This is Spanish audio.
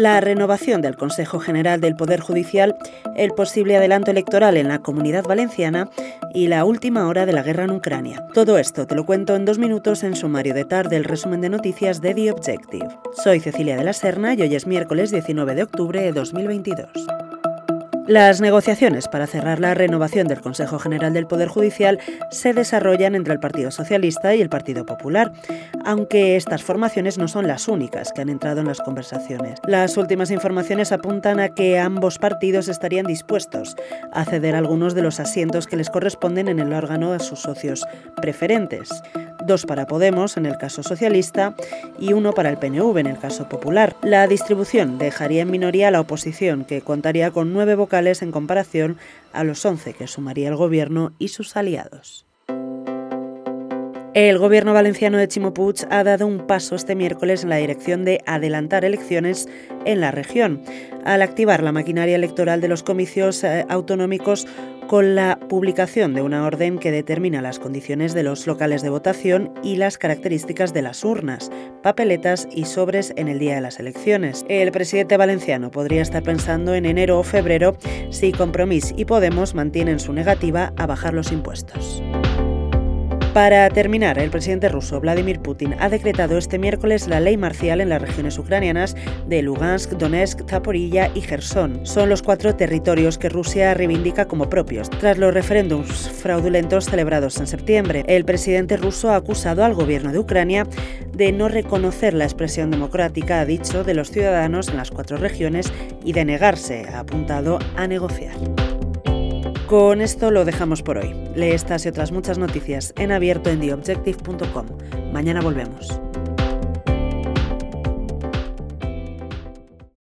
la renovación del Consejo General del Poder Judicial, el posible adelanto electoral en la Comunidad Valenciana y la última hora de la guerra en Ucrania. Todo esto te lo cuento en dos minutos en sumario de tarde, el resumen de noticias de The Objective. Soy Cecilia de la Serna y hoy es miércoles 19 de octubre de 2022. Las negociaciones para cerrar la renovación del Consejo General del Poder Judicial se desarrollan entre el Partido Socialista y el Partido Popular, aunque estas formaciones no son las únicas que han entrado en las conversaciones. Las últimas informaciones apuntan a que ambos partidos estarían dispuestos a ceder algunos de los asientos que les corresponden en el órgano a sus socios preferentes dos para Podemos en el caso socialista y uno para el PNV en el caso popular. La distribución dejaría en minoría a la oposición, que contaría con nueve vocales en comparación a los once que sumaría el gobierno y sus aliados. El gobierno valenciano de Chimo Puig ha dado un paso este miércoles en la dirección de adelantar elecciones en la región, al activar la maquinaria electoral de los comicios eh, autonómicos con la publicación de una orden que determina las condiciones de los locales de votación y las características de las urnas, papeletas y sobres en el día de las elecciones. El presidente valenciano podría estar pensando en enero o febrero si Compromís y Podemos mantienen su negativa a bajar los impuestos. Para terminar, el presidente ruso Vladimir Putin ha decretado este miércoles la ley marcial en las regiones ucranianas de Lugansk, Donetsk, Zaporilla y Gerson. Son los cuatro territorios que Rusia reivindica como propios, tras los referéndums fraudulentos celebrados en septiembre. El presidente ruso ha acusado al gobierno de Ucrania de no reconocer la expresión democrática, ha dicho, de los ciudadanos en las cuatro regiones y de negarse, ha apuntado, a negociar. Con esto lo dejamos por hoy. Lee estas y otras muchas noticias en abierto en theobjective.com. Mañana volvemos.